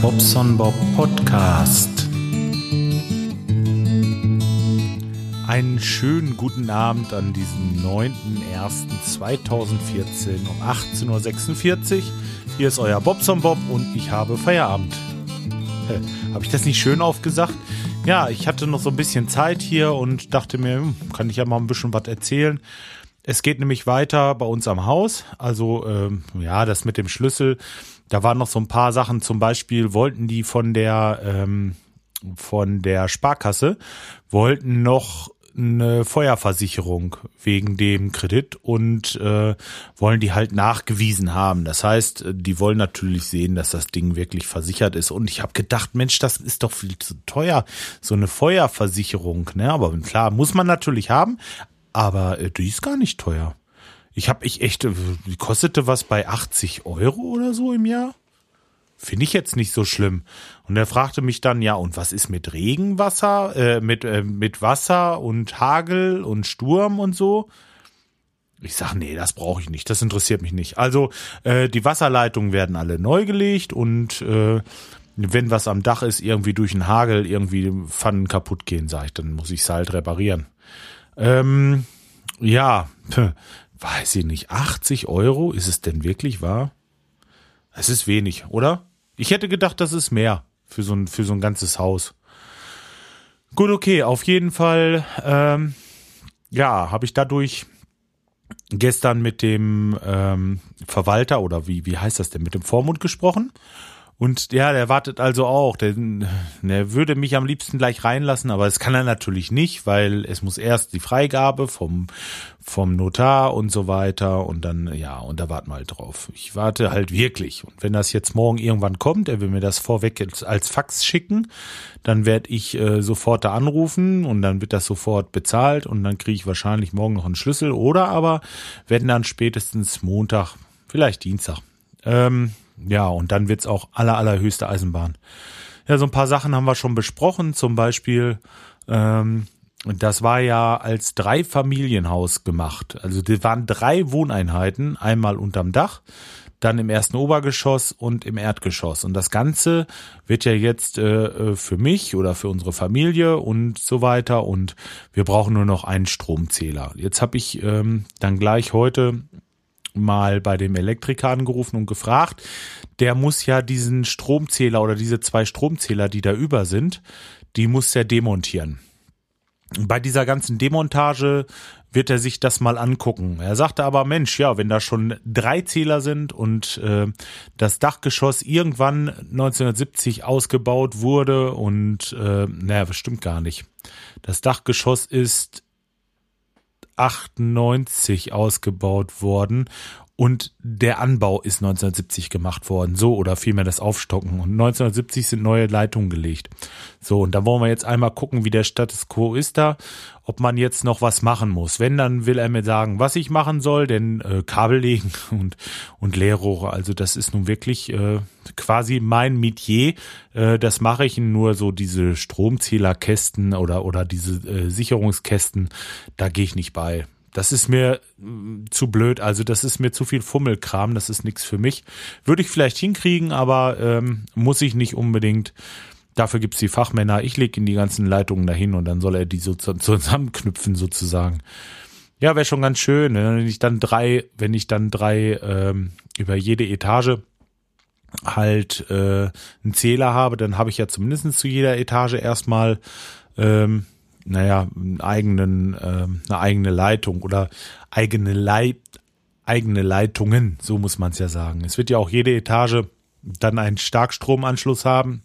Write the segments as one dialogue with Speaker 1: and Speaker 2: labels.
Speaker 1: Bobson Bob Podcast. Einen schönen guten Abend an diesem 9.01.2014 um 18.46 Uhr. Hier ist euer Bobson Bob und ich habe Feierabend. Habe ich das nicht schön aufgesagt? Ja, ich hatte noch so ein bisschen Zeit hier und dachte mir, hm, kann ich ja mal ein bisschen was erzählen. Es geht nämlich weiter bei uns am Haus. Also ähm, ja, das mit dem Schlüssel. Da waren noch so ein paar Sachen. Zum Beispiel wollten die von der ähm, von der Sparkasse wollten noch eine Feuerversicherung wegen dem Kredit und äh, wollen die halt nachgewiesen haben. Das heißt, die wollen natürlich sehen, dass das Ding wirklich versichert ist. Und ich habe gedacht, Mensch, das ist doch viel zu teuer, so eine Feuerversicherung. Ne? Aber klar, muss man natürlich haben, aber äh, die ist gar nicht teuer. Ich habe ich echt, äh, kostete was bei 80 Euro oder so im Jahr? Finde ich jetzt nicht so schlimm. Und er fragte mich dann, ja, und was ist mit Regenwasser, äh, mit, äh, mit Wasser und Hagel und Sturm und so? Ich sag, nee, das brauche ich nicht, das interessiert mich nicht. Also äh, die Wasserleitungen werden alle neu gelegt und äh, wenn was am Dach ist, irgendwie durch den Hagel irgendwie Pfannen kaputt gehen, sag ich, dann muss ich es halt reparieren. Ähm, ja, weiß ich nicht, 80 Euro, ist es denn wirklich wahr? Es ist wenig, oder? Ich hätte gedacht, das ist mehr für so ein, für so ein ganzes Haus. Gut, okay, auf jeden Fall, ähm, ja, habe ich dadurch gestern mit dem ähm, Verwalter oder wie, wie heißt das denn, mit dem Vormund gesprochen. Und ja, der wartet also auch. Der, der würde mich am liebsten gleich reinlassen, aber das kann er natürlich nicht, weil es muss erst die Freigabe vom, vom Notar und so weiter und dann, ja, und da warten wir halt drauf. Ich warte halt wirklich. Und wenn das jetzt morgen irgendwann kommt, er will mir das vorweg als, Fax schicken, dann werde ich äh, sofort da anrufen und dann wird das sofort bezahlt und dann kriege ich wahrscheinlich morgen noch einen Schlüssel oder aber werden dann spätestens Montag, vielleicht Dienstag. Ähm, ja, und dann wird's auch aller, allerhöchste Eisenbahn. Ja, so ein paar Sachen haben wir schon besprochen, zum Beispiel, ähm, das war ja als Dreifamilienhaus gemacht. Also das waren drei Wohneinheiten, einmal unterm Dach, dann im ersten Obergeschoss und im Erdgeschoss. Und das Ganze wird ja jetzt äh, äh für mich oder für unsere Familie und so weiter. Und wir brauchen nur noch einen Stromzähler. Jetzt habe ich ähm, dann gleich heute mal bei dem Elektriker angerufen und gefragt. Der muss ja diesen Stromzähler oder diese zwei Stromzähler, die da über sind, die muss er demontieren. Bei dieser ganzen Demontage wird er sich das mal angucken. Er sagte aber, Mensch, ja, wenn da schon drei Zähler sind und äh, das Dachgeschoss irgendwann 1970 ausgebaut wurde und äh, naja, das stimmt gar nicht. Das Dachgeschoss ist 98 ausgebaut worden und der Anbau ist 1970 gemacht worden, so oder vielmehr das Aufstocken. Und 1970 sind neue Leitungen gelegt. So, und da wollen wir jetzt einmal gucken, wie der Status quo ist da, ob man jetzt noch was machen muss. Wenn, dann will er mir sagen, was ich machen soll, denn äh, Kabel legen und, und Leerrohre, also das ist nun wirklich äh, quasi mein Metier. Äh, das mache ich nur so diese Stromzählerkästen oder, oder diese äh, Sicherungskästen, da gehe ich nicht bei das ist mir mm, zu blöd, also das ist mir zu viel Fummelkram, das ist nichts für mich. Würde ich vielleicht hinkriegen, aber ähm, muss ich nicht unbedingt. Dafür gibt's die Fachmänner. Ich lege in die ganzen Leitungen dahin und dann soll er die so zusammenknüpfen sozusagen. Ja, wäre schon ganz schön, ne? wenn ich dann drei, wenn ich dann drei ähm, über jede Etage halt äh, einen Zähler habe, dann habe ich ja zumindest zu jeder Etage erstmal ähm, naja, einen eigenen, äh, eine eigene Leitung oder eigene Leit, eigene Leitungen, so muss man es ja sagen. Es wird ja auch jede Etage dann einen Starkstromanschluss haben,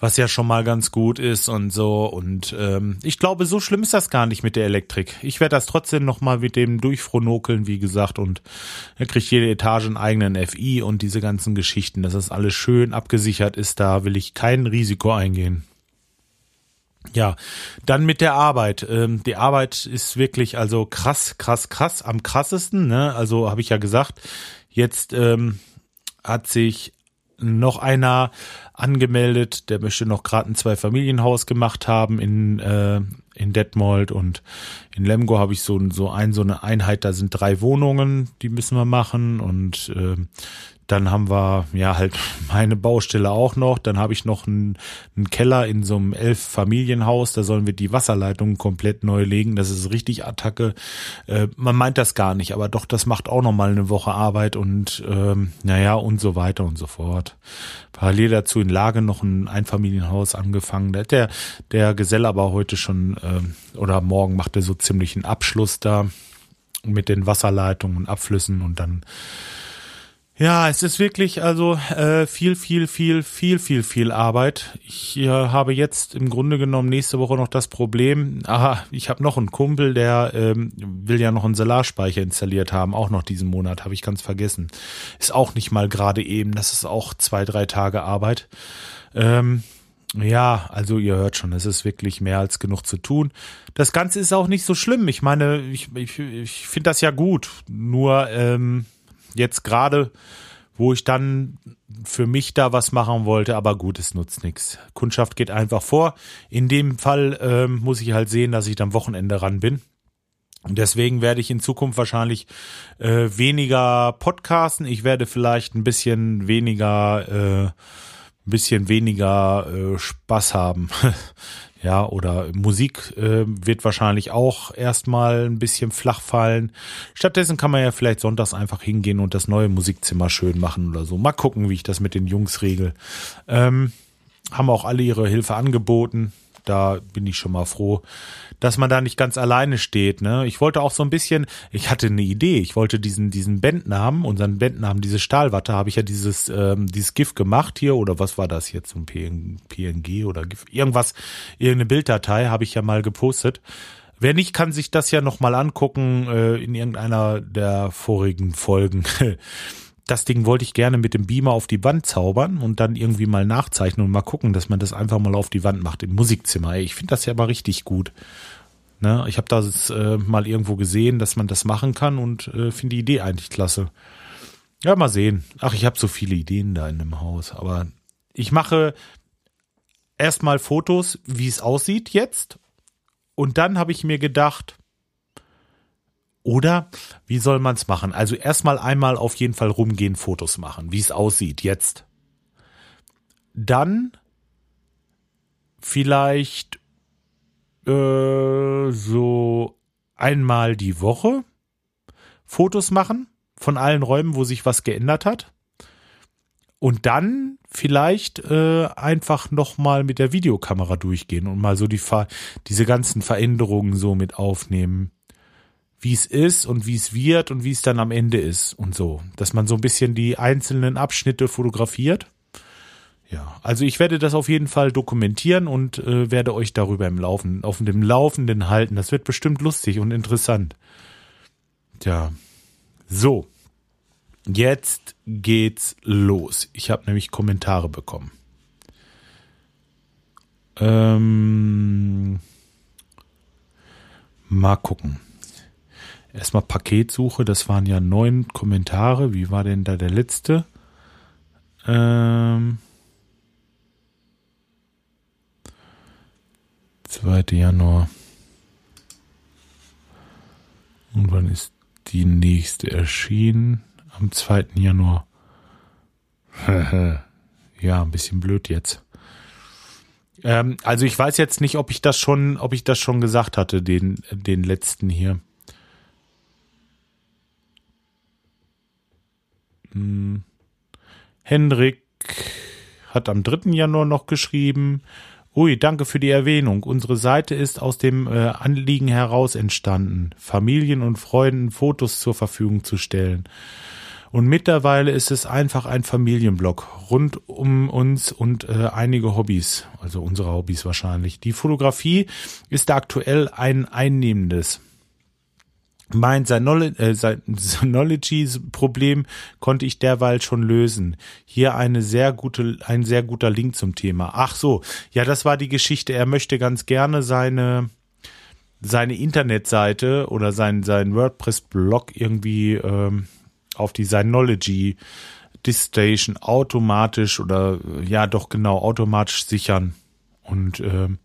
Speaker 1: was ja schon mal ganz gut ist und so. Und ähm, ich glaube, so schlimm ist das gar nicht mit der Elektrik. Ich werde das trotzdem noch mal mit dem durchfronokeln, wie gesagt, und er kriegt jede Etage einen eigenen FI und diese ganzen Geschichten, dass das alles schön abgesichert ist. Da will ich kein Risiko eingehen. Ja, dann mit der Arbeit. Ähm, die Arbeit ist wirklich also krass, krass, krass, am krassesten. Ne? Also habe ich ja gesagt, jetzt ähm, hat sich noch einer angemeldet, der möchte noch gerade ein Zwei-Familienhaus gemacht haben in, äh, in Detmold und in Lemgo habe ich so, so ein, so eine Einheit, da sind drei Wohnungen, die müssen wir machen und äh, Dann haben wir ja halt meine Baustelle auch noch. Dann habe ich noch einen, einen Keller in so einem Elf-Familienhaus. Da sollen wir die Wasserleitungen komplett neu legen. Das ist richtig Attacke. Äh, man meint das gar nicht, aber doch, das macht auch noch mal eine Woche Arbeit und ähm, naja und so weiter und so fort. Parallel dazu in Lage noch ein Einfamilienhaus angefangen. Da hat der, der Geselle aber heute schon äh, oder morgen macht er so ziemlich einen Abschluss da mit den Wasserleitungen und Abflüssen und dann ja, es ist wirklich also äh, viel, viel, viel, viel, viel, viel Arbeit. Ich äh, habe jetzt im Grunde genommen nächste Woche noch das Problem. Aha, ich habe noch einen Kumpel, der ähm, will ja noch einen Solarspeicher installiert haben, auch noch diesen Monat, habe ich ganz vergessen. Ist auch nicht mal gerade eben. Das ist auch zwei, drei Tage Arbeit. Ähm, ja, also ihr hört schon, es ist wirklich mehr als genug zu tun. Das Ganze ist auch nicht so schlimm. Ich meine, ich, ich, ich finde das ja gut. Nur ähm, jetzt gerade, wo ich dann für mich da was machen wollte, aber gut, es nutzt nichts. Kundschaft geht einfach vor. In dem Fall ähm, muss ich halt sehen, dass ich dann Wochenende ran bin. Und deswegen werde ich in Zukunft wahrscheinlich äh, weniger podcasten. Ich werde vielleicht ein bisschen weniger, äh, ein bisschen weniger äh, Spaß haben. Ja, oder Musik äh, wird wahrscheinlich auch erstmal ein bisschen flach fallen. Stattdessen kann man ja vielleicht sonntags einfach hingehen und das neue Musikzimmer schön machen oder so. Mal gucken, wie ich das mit den Jungs regel. Ähm, haben auch alle ihre Hilfe angeboten. Da bin ich schon mal froh dass man da nicht ganz alleine steht. Ne? Ich wollte auch so ein bisschen, ich hatte eine Idee, ich wollte diesen, diesen Bandnamen, unseren Bandnamen, diese Stahlwatte, habe ich ja dieses, ähm, dieses GIF gemacht hier, oder was war das jetzt, ein PNG oder GIF, irgendwas, irgendeine Bilddatei habe ich ja mal gepostet. Wer nicht, kann sich das ja nochmal angucken äh, in irgendeiner der vorigen Folgen. das Ding wollte ich gerne mit dem Beamer auf die Wand zaubern und dann irgendwie mal nachzeichnen und mal gucken, dass man das einfach mal auf die Wand macht im Musikzimmer. Ich finde das ja mal richtig gut. Ne? Ich habe das äh, mal irgendwo gesehen, dass man das machen kann und äh, finde die Idee eigentlich klasse. Ja, mal sehen. Ach, ich habe so viele Ideen da in dem Haus, aber ich mache erstmal Fotos, wie es aussieht jetzt. Und dann habe ich mir gedacht, oder wie soll man es machen? Also erstmal einmal auf jeden Fall rumgehen, Fotos machen, wie es aussieht jetzt. Dann vielleicht äh, so einmal die Woche Fotos machen von allen Räumen, wo sich was geändert hat. Und dann vielleicht äh, einfach nochmal mit der Videokamera durchgehen und mal so die diese ganzen Veränderungen so mit aufnehmen wie es ist und wie es wird und wie es dann am Ende ist und so. Dass man so ein bisschen die einzelnen Abschnitte fotografiert. Ja, also ich werde das auf jeden Fall dokumentieren und äh, werde euch darüber im Laufen, auf dem Laufenden halten. Das wird bestimmt lustig und interessant. Tja, so. Jetzt geht's los. Ich habe nämlich Kommentare bekommen. Ähm, mal gucken. Erstmal Paketsuche, das waren ja neun Kommentare. Wie war denn da der letzte? Ähm, 2. Januar. Und wann ist die nächste erschienen? Am 2. Januar. ja, ein bisschen blöd jetzt. Ähm, also ich weiß jetzt nicht, ob ich das schon, ob ich das schon gesagt hatte, den, den letzten hier. Hm. Hendrik hat am 3. Januar noch geschrieben. Ui, danke für die Erwähnung. Unsere Seite ist aus dem äh, Anliegen heraus entstanden, Familien und Freunden Fotos zur Verfügung zu stellen. Und mittlerweile ist es einfach ein Familienblock rund um uns und äh, einige Hobbys, also unsere Hobbys wahrscheinlich. Die Fotografie ist aktuell ein einnehmendes mein äh, Synology-Problem konnte ich derweil schon lösen. Hier eine sehr gute, ein sehr guter Link zum Thema. Ach so, ja, das war die Geschichte. Er möchte ganz gerne seine seine Internetseite oder sein sein WordPress-Blog irgendwie ähm, auf die Synology Distation automatisch oder ja doch genau automatisch sichern und ähm,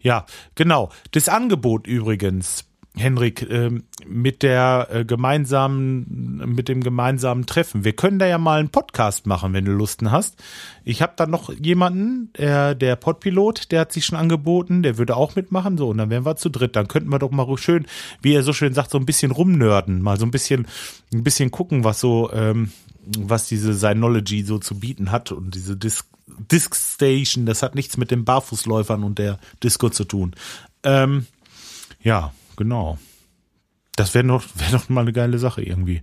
Speaker 1: ja genau das Angebot übrigens Henrik, äh, mit der äh, gemeinsamen, mit dem gemeinsamen Treffen. Wir können da ja mal einen Podcast machen, wenn du Lusten hast. Ich habe da noch jemanden, der, der Podpilot, der hat sich schon angeboten, der würde auch mitmachen, so, und dann wären wir zu dritt. Dann könnten wir doch mal schön, wie er so schön sagt, so ein bisschen rumnörden, mal so ein bisschen, ein bisschen gucken, was so, ähm, was diese Synology so zu bieten hat und diese Disc, Disc Station, das hat nichts mit den Barfußläufern und der Disco zu tun. Ähm, ja, genau. Das wäre noch, wäre doch mal eine geile Sache irgendwie.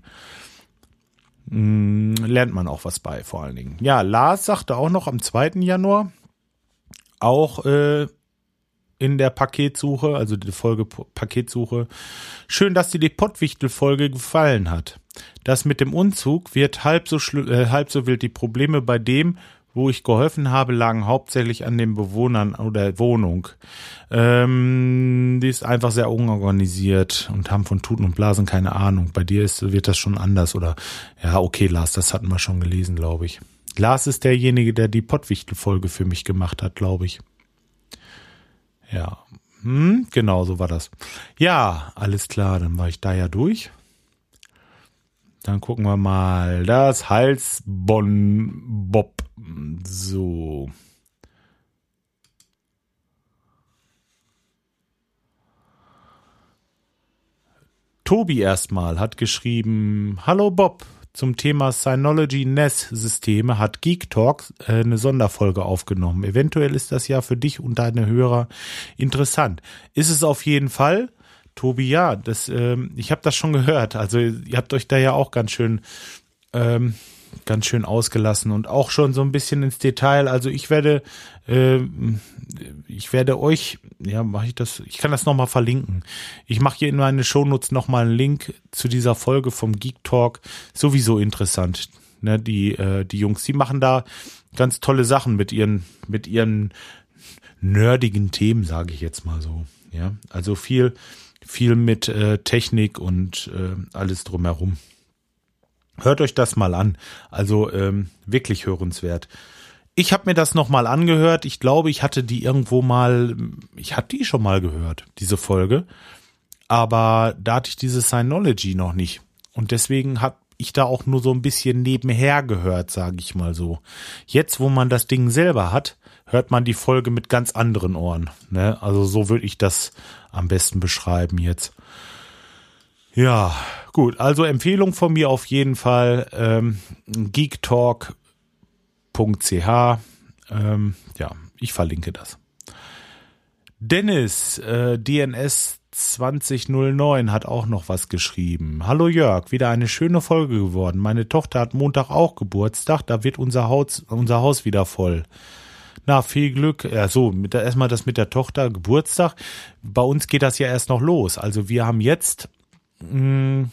Speaker 1: Hm, lernt man auch was bei, vor allen Dingen. Ja, Lars sagte auch noch am 2. Januar, auch äh, in der Paketsuche, also die Folge Paketsuche. Schön, dass dir die Pottwichtel-Folge gefallen hat. Das mit dem Umzug wird halb so, äh, halb so wild. Die Probleme bei dem, wo ich geholfen habe, lagen hauptsächlich an den Bewohnern oder Wohnung. Ähm, die ist einfach sehr unorganisiert und haben von Tuten und Blasen keine Ahnung. Bei dir ist, wird das schon anders oder ja, okay, Lars, das hatten wir schon gelesen, glaube ich. Lars ist derjenige, der die Pottwichtel-Folge für mich gemacht hat, glaube ich. Ja, hm, genau, so war das. Ja, alles klar, dann war ich da ja durch. Dann gucken wir mal das Halsbon-Bob. So. Tobi erstmal hat geschrieben, Hallo Bob, zum Thema Synology NES Systeme hat Geek Talk äh, eine Sonderfolge aufgenommen. Eventuell ist das ja für dich und deine Hörer interessant. Ist es auf jeden Fall. Tobi, ja, das, ähm, ich habe das schon gehört. Also ihr habt euch da ja auch ganz schön, ähm, ganz schön ausgelassen und auch schon so ein bisschen ins Detail. Also ich werde, äh, ich werde euch, ja, mache ich das, ich kann das nochmal verlinken. Ich mache hier in meine Shownotes nochmal einen Link zu dieser Folge vom Geek Talk. Sowieso interessant. Ne, die, äh, die Jungs, die machen da ganz tolle Sachen mit ihren, mit ihren nerdigen Themen, sage ich jetzt mal so. Ja, also viel, viel mit äh, Technik und äh, alles drumherum. Hört euch das mal an. Also ähm, wirklich hörenswert. Ich habe mir das nochmal angehört. Ich glaube, ich hatte die irgendwo mal, ich hatte die schon mal gehört, diese Folge. Aber da hatte ich diese Synology noch nicht. Und deswegen habe ich da auch nur so ein bisschen nebenher gehört, sage ich mal so. Jetzt, wo man das Ding selber hat, hört man die Folge mit ganz anderen Ohren. Ne? Also so würde ich das am besten beschreiben jetzt. Ja, gut. Also Empfehlung von mir auf jeden Fall ähm, geektalk.ch. Ähm, ja, ich verlinke das. Dennis, äh, DNS 2009 hat auch noch was geschrieben. Hallo Jörg, wieder eine schöne Folge geworden. Meine Tochter hat Montag auch Geburtstag, da wird unser Haus, unser Haus wieder voll. Na, viel Glück. Ja, so, erstmal das mit der Tochter, Geburtstag. Bei uns geht das ja erst noch los. Also wir haben jetzt mh, hm,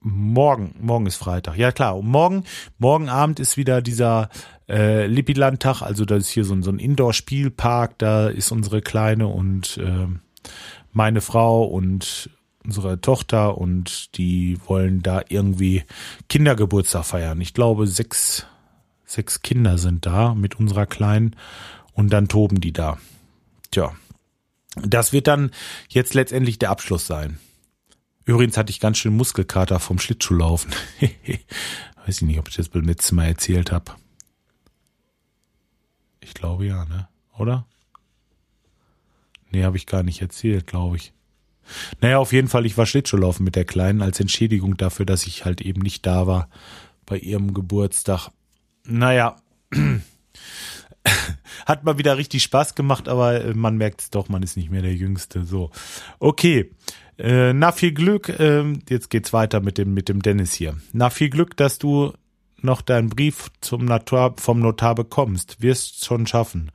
Speaker 1: morgen, morgen ist Freitag. Ja klar, und morgen, morgen Abend ist wieder dieser äh, Lippiland-Tag. Also das ist hier so ein, so ein Indoor-Spielpark. Da ist unsere Kleine und äh, meine Frau und unsere Tochter und die wollen da irgendwie Kindergeburtstag feiern. Ich glaube, sechs, sechs Kinder sind da mit unserer Kleinen und dann toben die da. Tja, das wird dann jetzt letztendlich der Abschluss sein. Übrigens hatte ich ganz schön Muskelkater vom Schlittschuhlaufen. Weiß ich nicht, ob ich das beim letzten Mal erzählt habe. Ich glaube ja, ne? Oder? Nee, habe ich gar nicht erzählt, glaube ich. Naja, auf jeden Fall, ich war Schlittschuhlaufen mit der Kleinen als Entschädigung dafür, dass ich halt eben nicht da war bei ihrem Geburtstag. Naja, hat mal wieder richtig Spaß gemacht, aber äh, man merkt es doch, man ist nicht mehr der Jüngste. So, okay. Äh, na, viel Glück. Äh, jetzt geht's weiter mit dem, mit dem Dennis hier. Na, viel Glück, dass du noch deinen Brief zum Notar, vom Notar bekommst. Wirst schon schaffen.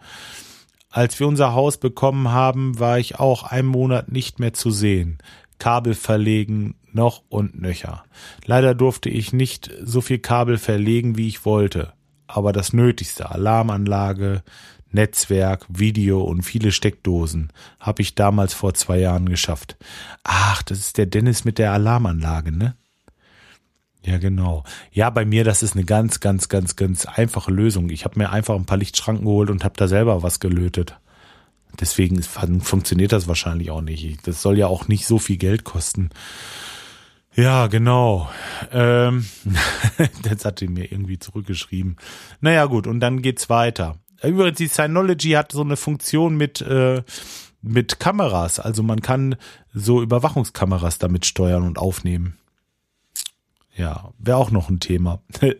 Speaker 1: Als wir unser Haus bekommen haben, war ich auch einen Monat nicht mehr zu sehen. Kabel verlegen, noch und nöcher. Leider durfte ich nicht so viel Kabel verlegen, wie ich wollte. Aber das Nötigste, Alarmanlage, Netzwerk, Video und viele Steckdosen habe ich damals vor zwei Jahren geschafft. Ach, das ist der Dennis mit der Alarmanlage, ne? Ja, genau. Ja, bei mir, das ist eine ganz, ganz, ganz, ganz einfache Lösung. Ich habe mir einfach ein paar Lichtschranken geholt und habe da selber was gelötet. Deswegen funktioniert das wahrscheinlich auch nicht. Das soll ja auch nicht so viel Geld kosten. Ja, genau. Ähm, das hat er mir irgendwie zurückgeschrieben. Naja, gut, und dann geht's weiter. Übrigens, die Synology hat so eine Funktion mit, äh, mit Kameras. Also man kann so Überwachungskameras damit steuern und aufnehmen. Ja, wäre auch noch ein Thema.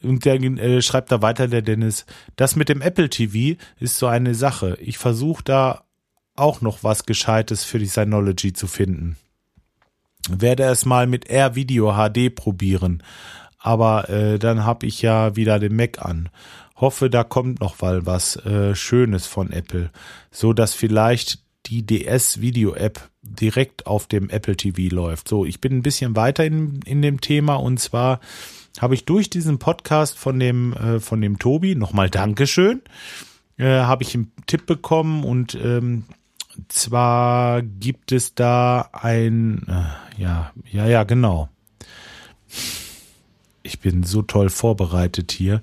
Speaker 1: Und der äh, schreibt da weiter, der Dennis, das mit dem Apple TV ist so eine Sache. Ich versuche da auch noch was Gescheites für die Synology zu finden. Werde es mal mit Air Video HD probieren. Aber äh, dann habe ich ja wieder den Mac an. Hoffe, da kommt noch mal was äh, Schönes von Apple, so dass vielleicht die DS Video App direkt auf dem Apple TV läuft. So, ich bin ein bisschen weiter in, in dem Thema und zwar habe ich durch diesen Podcast von dem, äh, von dem Tobi, nochmal Dankeschön, äh, habe ich einen Tipp bekommen und ähm, zwar gibt es da ein, äh, ja, ja, ja, genau. Ich bin so toll vorbereitet hier.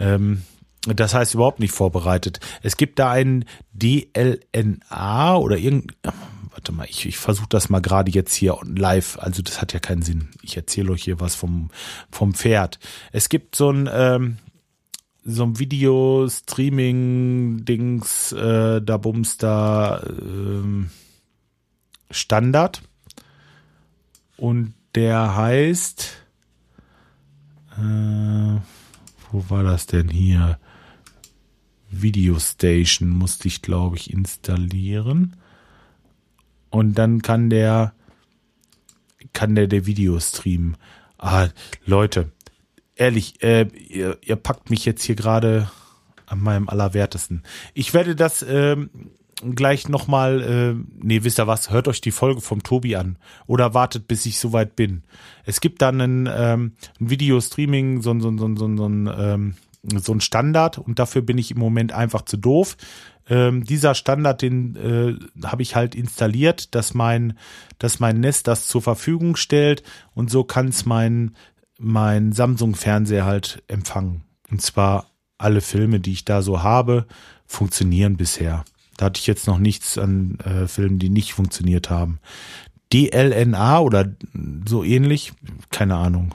Speaker 1: Ähm, das heißt überhaupt nicht vorbereitet. Es gibt da ein DLNA oder irgend, warte mal, ich, ich versuche das mal gerade jetzt hier live. Also das hat ja keinen Sinn. Ich erzähle euch hier was vom, vom Pferd. Es gibt so ein, ähm, so ein Video-Streaming-Dings, äh, da bums da ähm, Standard. Und der heißt, äh, wo war das denn hier? Video Station musste ich, glaube ich, installieren. Und dann kann der, kann der der Video streamen. Ah, Leute, ehrlich, äh, ihr, ihr packt mich jetzt hier gerade an meinem Allerwertesten. Ich werde das ähm, gleich nochmal, äh, nee, wisst ihr was, hört euch die Folge vom Tobi an oder wartet, bis ich soweit bin. Es gibt dann ein, ähm, ein Video-Streaming, so, so, so, so, so, ein, ähm, so ein Standard und dafür bin ich im Moment einfach zu doof ähm, dieser Standard, den äh, habe ich halt installiert, dass mein, dass mein Nest das zur Verfügung stellt und so kann es mein, mein Samsung-Fernseher halt empfangen. Und zwar alle Filme, die ich da so habe, funktionieren bisher. Da hatte ich jetzt noch nichts an äh, Filmen, die nicht funktioniert haben. DLNA oder so ähnlich, keine Ahnung.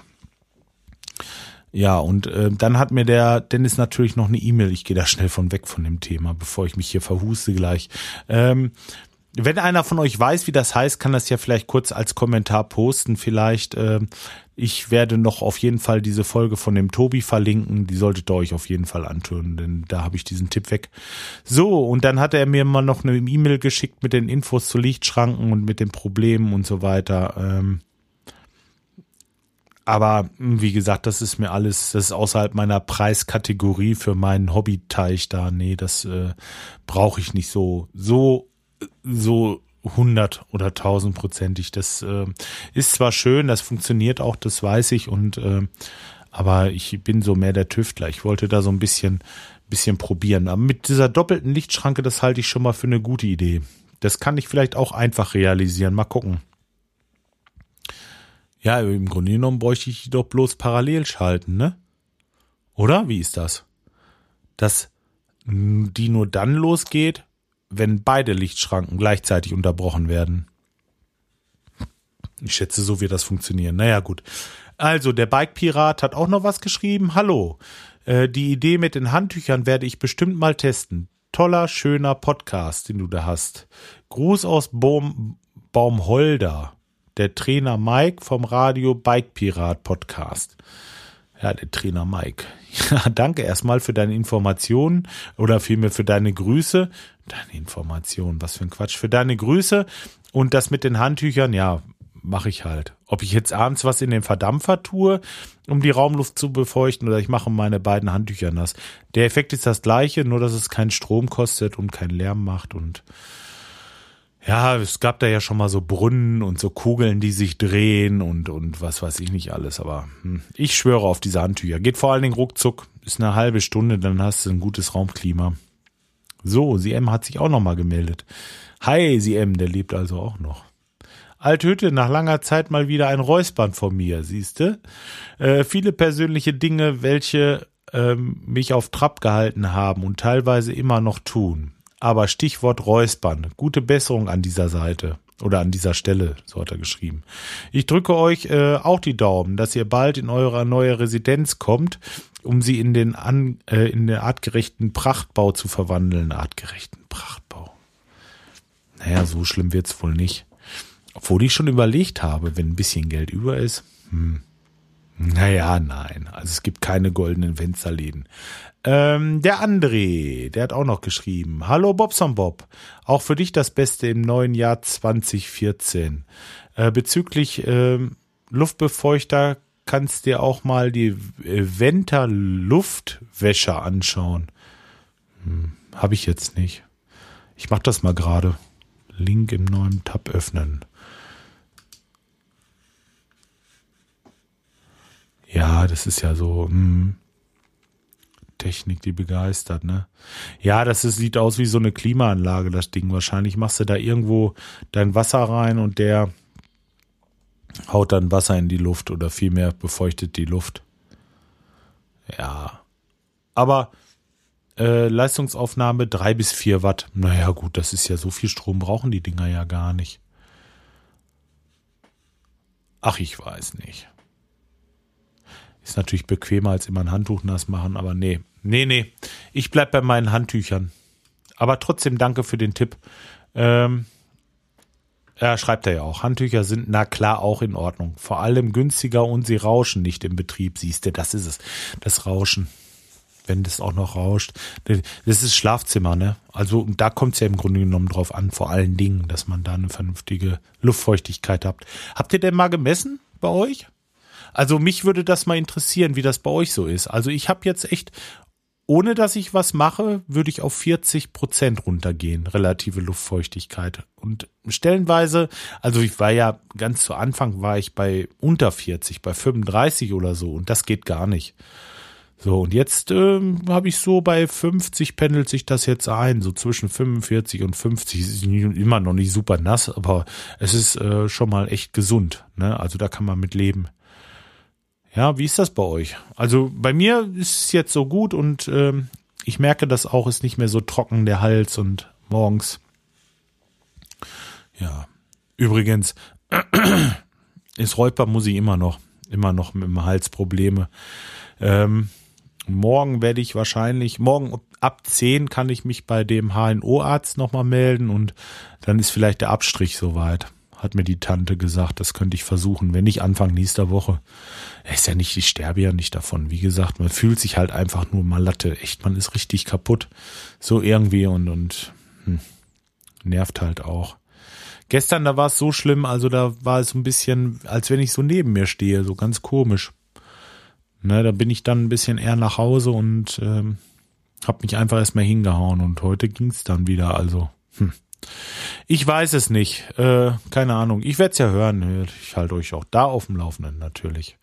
Speaker 1: Ja, und äh, dann hat mir der Dennis natürlich noch eine E-Mail. Ich gehe da schnell von weg von dem Thema, bevor ich mich hier verhuste gleich. Ähm, wenn einer von euch weiß, wie das heißt, kann das ja vielleicht kurz als Kommentar posten. Vielleicht, äh, ich werde noch auf jeden Fall diese Folge von dem Tobi verlinken. Die solltet ihr euch auf jeden Fall antun, denn da habe ich diesen Tipp weg. So, und dann hat er mir mal noch eine E-Mail geschickt mit den Infos zu Lichtschranken und mit den Problemen und so weiter. Ähm, aber hm, wie gesagt, das ist mir alles, das ist außerhalb meiner Preiskategorie für meinen Hobbyteich da. Nee, das äh, brauche ich nicht so, so, so hundert oder tausendprozentig. Das äh, ist zwar schön, das funktioniert auch, das weiß ich und äh, aber ich bin so mehr der Tüftler. Ich wollte da so ein bisschen, bisschen probieren. Aber mit dieser doppelten Lichtschranke, das halte ich schon mal für eine gute Idee. Das kann ich vielleicht auch einfach realisieren. Mal gucken. Ja, im Grunde genommen bräuchte ich die doch bloß parallel schalten, ne? Oder? Wie ist das? Dass die nur dann losgeht, wenn beide Lichtschranken gleichzeitig unterbrochen werden. Ich schätze, so wird das funktionieren. Naja, gut. Also, der Bike-Pirat hat auch noch was geschrieben. Hallo. Äh, die Idee mit den Handtüchern werde ich bestimmt mal testen. Toller, schöner Podcast, den du da hast. Gruß aus Baum, Baumholder der Trainer Mike vom Radio Bike Pirat Podcast. Ja, der Trainer Mike. Ja, danke erstmal für deine Informationen oder vielmehr für deine Grüße. Deine Informationen, was für ein Quatsch. Für deine Grüße und das mit den Handtüchern, ja, mache ich halt. Ob ich jetzt abends was in den Verdampfer tue, um die Raumluft zu befeuchten, oder ich mache meine beiden Handtücher nass. Der Effekt ist das gleiche, nur dass es keinen Strom kostet und keinen Lärm macht und ja, es gab da ja schon mal so Brunnen und so Kugeln, die sich drehen und, und was weiß ich nicht alles. Aber hm, ich schwöre auf diese Handtücher. Geht vor allen Dingen ruckzuck. Ist eine halbe Stunde, dann hast du ein gutes Raumklima. So, CM hat sich auch noch mal gemeldet. Hi, CM, der lebt also auch noch. Althütte, nach langer Zeit mal wieder ein Räuspern von mir, siehste. Äh, viele persönliche Dinge, welche ähm, mich auf Trab gehalten haben und teilweise immer noch tun. Aber Stichwort Räuspern. Gute Besserung an dieser Seite. Oder an dieser Stelle, so hat er geschrieben. Ich drücke euch äh, auch die Daumen, dass ihr bald in eure neue Residenz kommt, um sie in den, an, äh, in den artgerechten Prachtbau zu verwandeln. Artgerechten Prachtbau. Naja, so schlimm wird's wohl nicht. Obwohl ich schon überlegt habe, wenn ein bisschen Geld über ist. Hm. Naja, nein. Also es gibt keine goldenen Fensterläden. Ähm, der André, der hat auch noch geschrieben. Hallo Bobson Bob. Auch für dich das Beste im neuen Jahr 2014. Äh, bezüglich äh, Luftbefeuchter kannst dir auch mal die Venta Luftwäscher anschauen. Hm, Habe ich jetzt nicht. Ich mach das mal gerade. Link im neuen Tab öffnen. Ja, das ist ja so hm, Technik, die begeistert, ne? Ja, das ist, sieht aus wie so eine Klimaanlage, das Ding. Wahrscheinlich machst du da irgendwo dein Wasser rein und der haut dann Wasser in die Luft oder vielmehr befeuchtet die Luft. Ja. Aber äh, Leistungsaufnahme drei bis vier Watt. Naja, gut, das ist ja so viel Strom brauchen die Dinger ja gar nicht. Ach, ich weiß nicht. Ist natürlich bequemer als immer ein Handtuch nass machen, aber nee. Nee, nee. Ich bleib bei meinen Handtüchern. Aber trotzdem danke für den Tipp. Ähm, ja, schreibt er ja auch. Handtücher sind na klar auch in Ordnung. Vor allem günstiger und sie rauschen nicht im Betrieb, siehst du. Das ist es. Das Rauschen. Wenn das auch noch rauscht. Das ist Schlafzimmer, ne? Also da kommt es ja im Grunde genommen drauf an, vor allen Dingen, dass man da eine vernünftige Luftfeuchtigkeit habt. Habt ihr denn mal gemessen bei euch? Also mich würde das mal interessieren, wie das bei euch so ist. Also ich habe jetzt echt, ohne dass ich was mache, würde ich auf 40 Prozent runtergehen, relative Luftfeuchtigkeit. Und stellenweise, also ich war ja ganz zu Anfang war ich bei unter 40, bei 35 oder so und das geht gar nicht. So, und jetzt ähm, habe ich so bei 50 pendelt sich das jetzt ein, so zwischen 45 und 50. Ist immer noch nicht super nass, aber es ist äh, schon mal echt gesund. Ne? Also da kann man mit leben. Ja, wie ist das bei euch? Also bei mir ist es jetzt so gut und ähm, ich merke das auch, ist nicht mehr so trocken der Hals und morgens. Ja, übrigens ist Räupermusik immer noch, immer noch mit dem Hals Probleme. Ähm, morgen werde ich wahrscheinlich, morgen ab 10 kann ich mich bei dem HNO-Arzt nochmal melden und dann ist vielleicht der Abstrich soweit hat mir die Tante gesagt, das könnte ich versuchen, wenn nicht Anfang nächster Woche. Ist ja nicht, ich sterbe ja nicht davon. Wie gesagt, man fühlt sich halt einfach nur mal Latte. Echt, man ist richtig kaputt. So irgendwie und, und hm, nervt halt auch. Gestern, da war es so schlimm, also da war es ein bisschen, als wenn ich so neben mir stehe, so ganz komisch. Ne, da bin ich dann ein bisschen eher nach Hause und ähm, hab mich einfach erstmal hingehauen und heute ging's dann wieder, also. Hm. Ich weiß es nicht. Äh, keine Ahnung. Ich werde es ja hören. Ich halte euch auch da auf dem Laufenden natürlich.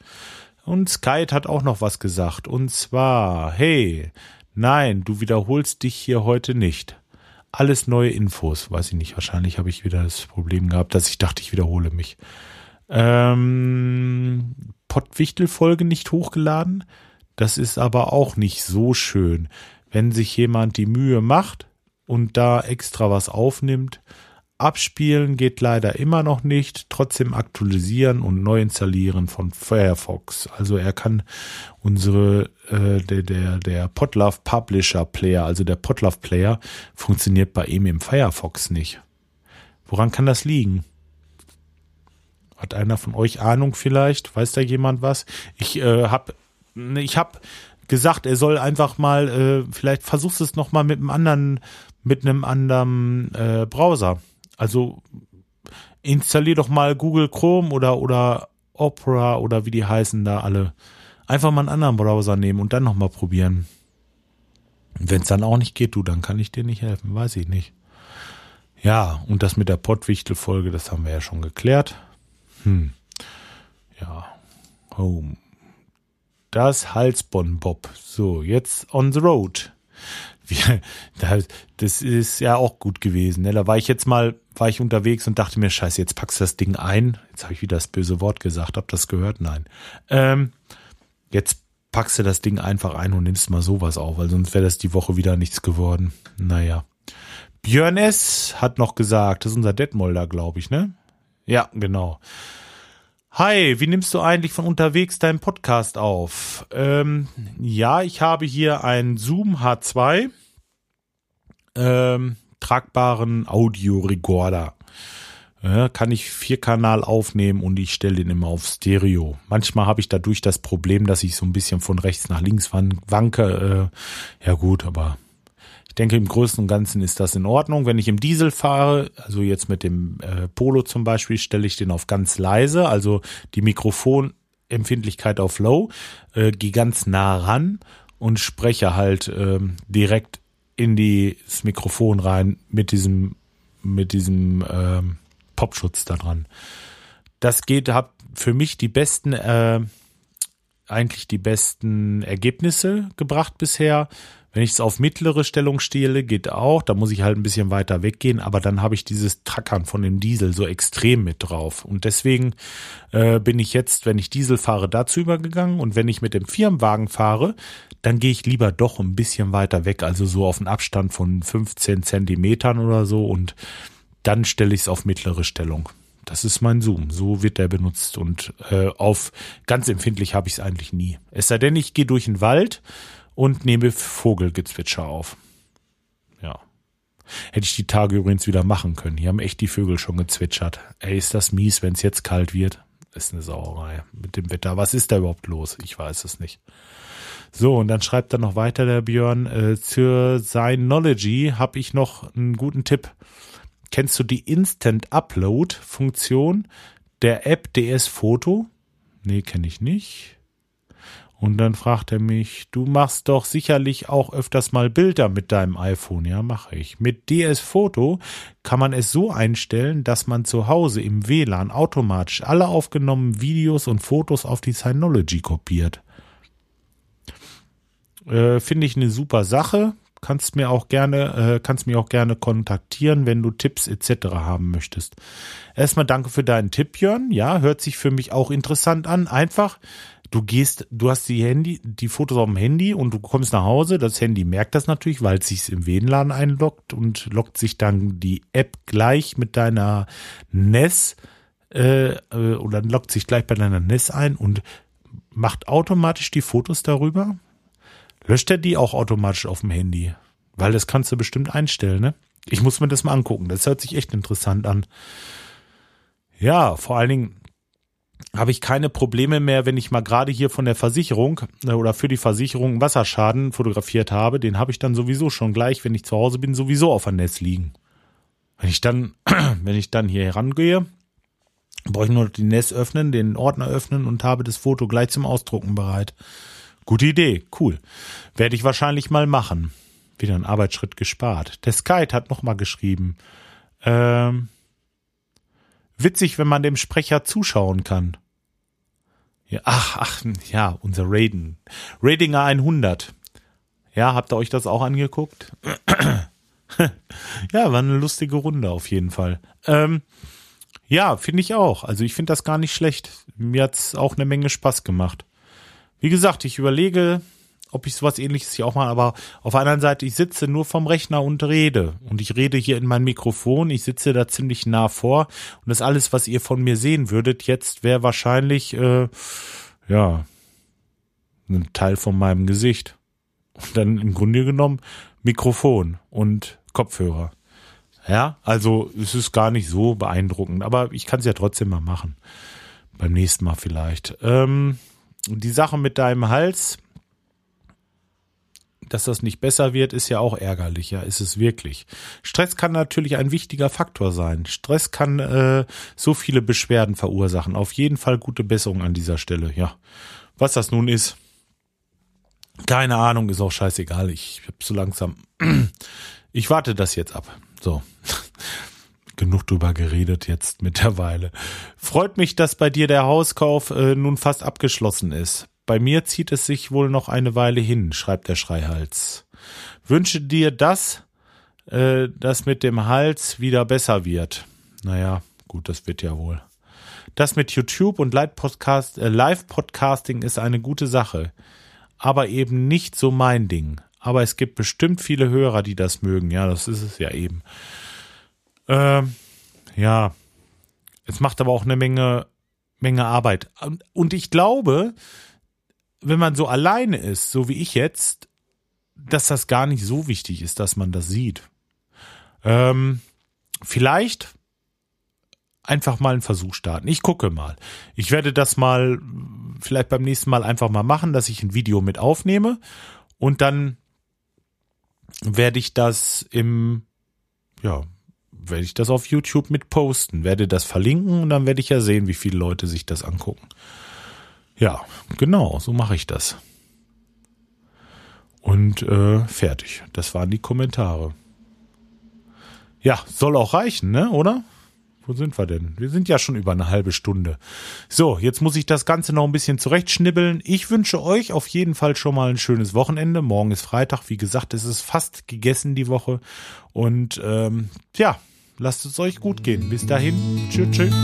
Speaker 1: Und Skype hat auch noch was gesagt. Und zwar, hey, nein, du wiederholst dich hier heute nicht. Alles neue Infos. Weiß ich nicht. Wahrscheinlich habe ich wieder das Problem gehabt, dass ich dachte, ich wiederhole mich. Ähm, Pottwichtel-Folge nicht hochgeladen. Das ist aber auch nicht so schön. Wenn sich jemand die Mühe macht, und da extra was aufnimmt. Abspielen geht leider immer noch nicht, trotzdem aktualisieren und neu installieren von Firefox. Also er kann unsere äh, der der der Potlove Publisher Player, also der Potlove Player funktioniert bei ihm im Firefox nicht. Woran kann das liegen? Hat einer von euch Ahnung vielleicht? Weiß da jemand was? Ich äh, hab ich hab gesagt, er soll einfach mal äh, vielleicht versuchst es noch mal mit einem anderen mit einem anderen äh, Browser. Also installier doch mal Google Chrome oder oder Opera oder wie die heißen da alle. Einfach mal einen anderen Browser nehmen und dann noch mal probieren. Wenn es dann auch nicht geht, du, dann kann ich dir nicht helfen, weiß ich nicht. Ja, und das mit der Pottwichtel-Folge, das haben wir ja schon geklärt. Hm. Ja. Home. Das Halsbon-Bob. So, jetzt on the road wir, das ist ja auch gut gewesen. Ne? Da war ich jetzt mal, war ich unterwegs und dachte mir, scheiße, jetzt packst du das Ding ein. Jetzt habe ich wieder das böse Wort gesagt. Habt das gehört? Nein. Ähm, jetzt packst du das Ding einfach ein und nimmst mal sowas auf, weil sonst wäre das die Woche wieder nichts geworden. Naja. Björn S. hat noch gesagt, das ist unser Detmolder, glaube ich, ne? Ja, genau. Hi, wie nimmst du eigentlich von unterwegs deinen Podcast auf? Ähm, ja, ich habe hier einen Zoom H2 ähm, tragbaren Audiorekorder. Ja, kann ich Vierkanal aufnehmen und ich stelle den immer auf Stereo. Manchmal habe ich dadurch das Problem, dass ich so ein bisschen von rechts nach links wanke. Äh, ja gut, aber denke im Größten und Ganzen ist das in Ordnung. Wenn ich im Diesel fahre, also jetzt mit dem äh, Polo zum Beispiel, stelle ich den auf ganz leise, also die Mikrofonempfindlichkeit auf Low, äh, gehe ganz nah ran und spreche halt äh, direkt in das Mikrofon rein mit diesem mit diesem ähm, Popschutz da dran. Das geht, hat für mich die besten, äh, eigentlich die besten Ergebnisse gebracht bisher. Wenn ich es auf mittlere Stellung stehle, geht auch. Da muss ich halt ein bisschen weiter weggehen, aber dann habe ich dieses Trackern von dem Diesel so extrem mit drauf. Und deswegen äh, bin ich jetzt, wenn ich Diesel fahre, dazu übergegangen. Und wenn ich mit dem Firmenwagen fahre, dann gehe ich lieber doch ein bisschen weiter weg, also so auf einen Abstand von 15 Zentimetern oder so. Und dann stelle ich es auf mittlere Stellung. Das ist mein Zoom. So wird der benutzt. Und äh, auf ganz empfindlich habe ich es eigentlich nie. Es sei denn, ich gehe durch den Wald und nehme Vogelgezwitscher auf. Ja. Hätte ich die Tage übrigens wieder machen können. Hier haben echt die Vögel schon gezwitschert. Ey, ist das mies, wenn es jetzt kalt wird? Ist eine Sauerei mit dem Wetter. Was ist da überhaupt los? Ich weiß es nicht. So, und dann schreibt er noch weiter, der Björn, äh, zur Synology habe ich noch einen guten Tipp. Kennst du die Instant Upload Funktion der App DS Foto? Nee, kenne ich nicht. Und dann fragt er mich, du machst doch sicherlich auch öfters mal Bilder mit deinem iPhone. Ja, mache ich. Mit DS Foto kann man es so einstellen, dass man zu Hause im WLAN automatisch alle aufgenommenen Videos und Fotos auf die Synology kopiert. Äh, Finde ich eine super Sache kannst mir auch gerne, äh, kannst mich auch gerne kontaktieren, wenn du Tipps etc. haben möchtest. Erstmal danke für deinen Tipp, Jörn. Ja, hört sich für mich auch interessant an. Einfach, du gehst, du hast die Handy, die Fotos auf dem Handy und du kommst nach Hause. Das Handy merkt das natürlich, weil es sich im WLAN einloggt und loggt sich dann die App gleich mit deiner NES äh, oder loggt sich gleich bei deiner NES ein und macht automatisch die Fotos darüber Löscht er die auch automatisch auf dem Handy? Weil das kannst du bestimmt einstellen, ne? Ich muss mir das mal angucken. Das hört sich echt interessant an. Ja, vor allen Dingen habe ich keine Probleme mehr, wenn ich mal gerade hier von der Versicherung äh, oder für die Versicherung Wasserschaden fotografiert habe. Den habe ich dann sowieso schon gleich, wenn ich zu Hause bin, sowieso auf der Netz liegen. Wenn ich dann, wenn ich dann hier herangehe, brauche ich nur die NES öffnen, den Ordner öffnen und habe das Foto gleich zum Ausdrucken bereit. Gute Idee, cool. Werde ich wahrscheinlich mal machen. Wieder ein Arbeitsschritt gespart. Der Skype hat nochmal geschrieben. Ähm, witzig, wenn man dem Sprecher zuschauen kann. Ja, ach, ach, ja, unser Raiden. Raidinger 100. Ja, habt ihr euch das auch angeguckt? ja, war eine lustige Runde auf jeden Fall. Ähm, ja, finde ich auch. Also ich finde das gar nicht schlecht. Mir hat's auch eine Menge Spaß gemacht. Wie gesagt, ich überlege, ob ich sowas ähnliches hier auch mal, aber auf der anderen Seite, ich sitze nur vom Rechner und rede. Und ich rede hier in mein Mikrofon, ich sitze da ziemlich nah vor. Und das alles, was ihr von mir sehen würdet, jetzt wäre wahrscheinlich, äh, ja, ein Teil von meinem Gesicht. Und dann im Grunde genommen Mikrofon und Kopfhörer. Ja, also es ist gar nicht so beeindruckend, aber ich kann es ja trotzdem mal machen. Beim nächsten Mal vielleicht. Ähm, die Sache mit deinem Hals, dass das nicht besser wird, ist ja auch ärgerlich, ja, ist es wirklich. Stress kann natürlich ein wichtiger Faktor sein. Stress kann äh, so viele Beschwerden verursachen. Auf jeden Fall gute Besserung an dieser Stelle, ja. Was das nun ist, keine Ahnung, ist auch scheißegal. Ich hab so langsam. Ich warte das jetzt ab. So genug drüber geredet jetzt mittlerweile. Freut mich, dass bei dir der Hauskauf äh, nun fast abgeschlossen ist. Bei mir zieht es sich wohl noch eine Weile hin, schreibt der Schreihals. Wünsche dir das, äh, dass mit dem Hals wieder besser wird. Naja, gut, das wird ja wohl. Das mit YouTube und äh, Live-Podcasting ist eine gute Sache, aber eben nicht so mein Ding. aber es gibt bestimmt viele Hörer, die das mögen. Ja, das ist es ja eben. Ähm, ja, es macht aber auch eine Menge, Menge Arbeit. Und ich glaube, wenn man so alleine ist, so wie ich jetzt, dass das gar nicht so wichtig ist, dass man das sieht. Ähm, vielleicht einfach mal einen Versuch starten. Ich gucke mal. Ich werde das mal vielleicht beim nächsten Mal einfach mal machen, dass ich ein Video mit aufnehme und dann werde ich das im, ja, werde ich das auf YouTube mit posten, werde das verlinken und dann werde ich ja sehen, wie viele Leute sich das angucken. Ja, genau, so mache ich das. Und äh, fertig. Das waren die Kommentare. Ja, soll auch reichen, ne, oder? Wo sind wir denn? Wir sind ja schon über eine halbe Stunde. So, jetzt muss ich das Ganze noch ein bisschen zurechtschnibbeln. Ich wünsche euch auf jeden Fall schon mal ein schönes Wochenende. Morgen ist Freitag. Wie gesagt, es ist fast gegessen die Woche. Und ähm, ja, lasst es euch gut gehen. Bis dahin. Tschüss, tschüss.